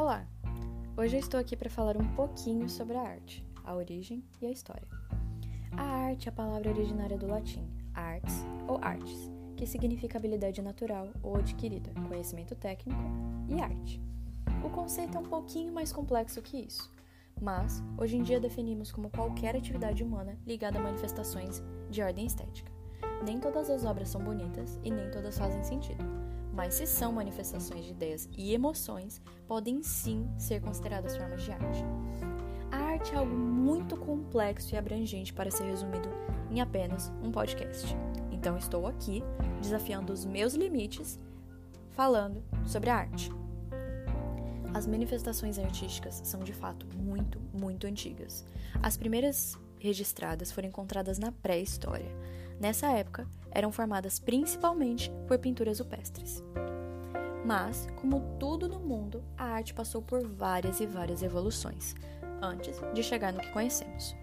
Olá! Hoje eu estou aqui para falar um pouquinho sobre a arte, a origem e a história. A arte é a palavra originária do latim arts ou artes, que significa habilidade natural ou adquirida, conhecimento técnico e arte. O conceito é um pouquinho mais complexo que isso, mas hoje em dia definimos como qualquer atividade humana ligada a manifestações de ordem estética. Nem todas as obras são bonitas e nem todas fazem sentido, mas se são manifestações de ideias e emoções, podem sim ser consideradas formas de arte. A arte é algo muito complexo e abrangente para ser resumido em apenas um podcast. Então estou aqui desafiando os meus limites falando sobre a arte. As manifestações artísticas são de fato muito, muito antigas. As primeiras registradas foram encontradas na pré-história. Nessa época, eram formadas principalmente por pinturas rupestres. Mas, como tudo no mundo, a arte passou por várias e várias evoluções antes de chegar no que conhecemos.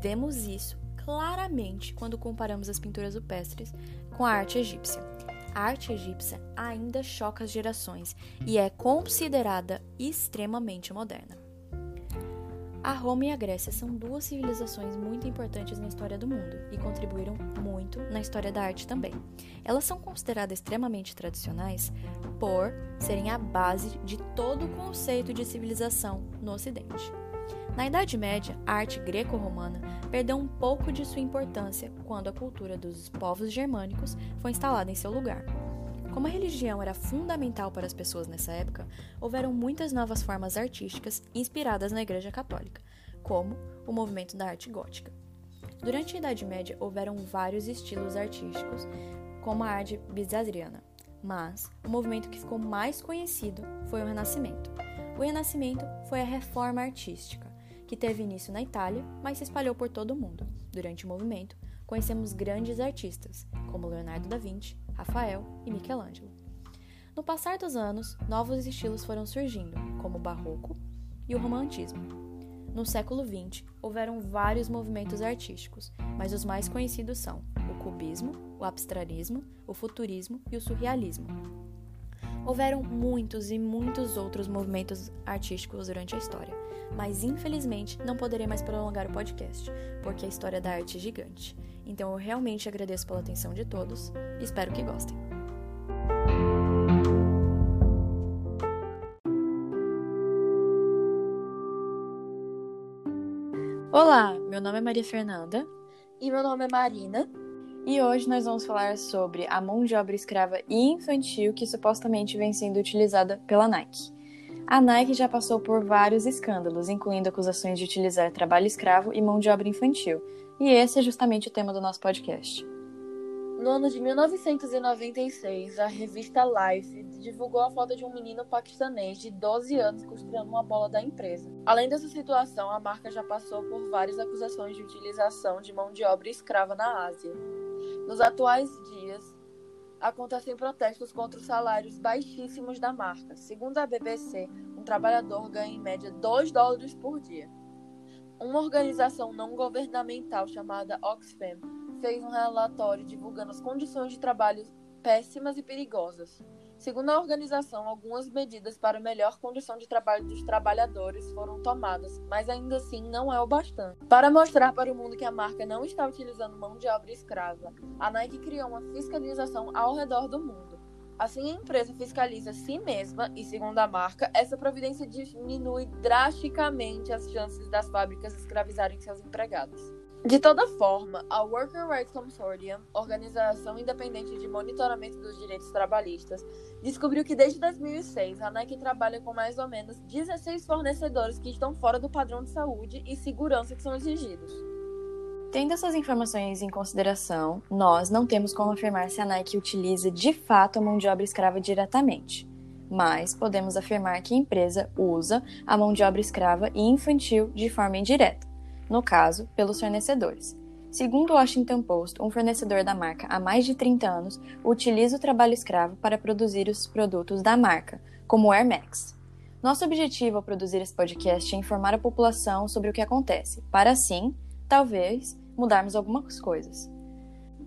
Vemos isso claramente quando comparamos as pinturas rupestres com a arte egípcia. A arte egípcia ainda choca as gerações e é considerada extremamente moderna. A Roma e a Grécia são duas civilizações muito importantes na história do mundo e contribuíram muito na história da arte também. Elas são consideradas extremamente tradicionais por serem a base de todo o conceito de civilização no Ocidente. Na Idade Média, a arte greco-romana perdeu um pouco de sua importância quando a cultura dos povos germânicos foi instalada em seu lugar. Como a religião era fundamental para as pessoas nessa época, houveram muitas novas formas artísticas inspiradas na Igreja Católica, como o movimento da arte gótica. Durante a Idade Média, houveram vários estilos artísticos, como a arte bizantina, mas o movimento que ficou mais conhecido foi o Renascimento. O Renascimento foi a reforma artística, que teve início na Itália, mas se espalhou por todo o mundo. Durante o movimento, conhecemos grandes artistas, como Leonardo da Vinci, Rafael e Michelangelo. No passar dos anos, novos estilos foram surgindo, como o Barroco e o Romantismo. No século XX, houveram vários movimentos artísticos, mas os mais conhecidos são o Cubismo, o Abstrarismo, o Futurismo e o Surrealismo. Houveram muitos e muitos outros movimentos artísticos durante a história, mas infelizmente não poderei mais prolongar o podcast, porque a história da arte é gigante. Então eu realmente agradeço pela atenção de todos e espero que gostem. Olá, meu nome é Maria Fernanda. E meu nome é Marina. E hoje nós vamos falar sobre a mão de obra escrava e infantil que supostamente vem sendo utilizada pela Nike. A Nike já passou por vários escândalos, incluindo acusações de utilizar trabalho escravo e mão de obra infantil, e esse é justamente o tema do nosso podcast. No ano de 1996, a revista Life divulgou a foto de um menino paquistanês de 12 anos costurando uma bola da empresa. Além dessa situação, a marca já passou por várias acusações de utilização de mão de obra escrava na Ásia. Nos atuais dias, acontecem protestos contra os salários baixíssimos da marca. Segundo a BBC, um trabalhador ganha em média 2 dólares por dia. Uma organização não governamental chamada Oxfam fez um relatório divulgando as condições de trabalho péssimas e perigosas. Segundo a organização, algumas medidas para melhor condição de trabalho dos trabalhadores foram tomadas, mas ainda assim não é o bastante. Para mostrar para o mundo que a marca não está utilizando mão de obra escrava, a Nike criou uma fiscalização ao redor do mundo. Assim, a empresa fiscaliza si mesma e, segundo a marca, essa providência diminui drasticamente as chances das fábricas escravizarem seus empregados. De toda forma, a Worker Rights Consortium, organização independente de monitoramento dos direitos trabalhistas, descobriu que desde 2006 a Nike trabalha com mais ou menos 16 fornecedores que estão fora do padrão de saúde e segurança que são exigidos. Tendo essas informações em consideração, nós não temos como afirmar se a Nike utiliza de fato a mão de obra escrava diretamente, mas podemos afirmar que a empresa usa a mão de obra escrava e infantil de forma indireta, no caso, pelos fornecedores. Segundo o Washington Post, um fornecedor da marca há mais de 30 anos utiliza o trabalho escravo para produzir os produtos da marca, como o Air Max. Nosso objetivo ao produzir esse podcast é informar a população sobre o que acontece, para assim, talvez, mudarmos algumas coisas.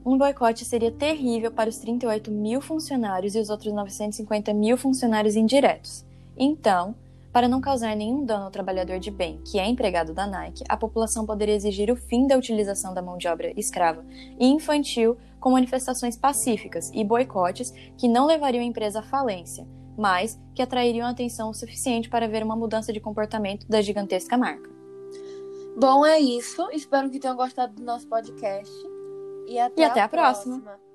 Um boicote seria terrível para os 38 mil funcionários e os outros 950 mil funcionários indiretos. Então, Para não causar nenhum dano ao trabalhador de bem que é empregado da Nike, a população poderia exigir o fim da utilização da mão de obra escrava e infantil com manifestações pacíficas e boicotes que não levariam a empresa à falência, mas que atrairiam atenção o suficiente para ver uma mudança de comportamento da gigantesca marca. Bom, é isso. Espero que tenham gostado do nosso podcast. E até, e até a, a próxima. próxima.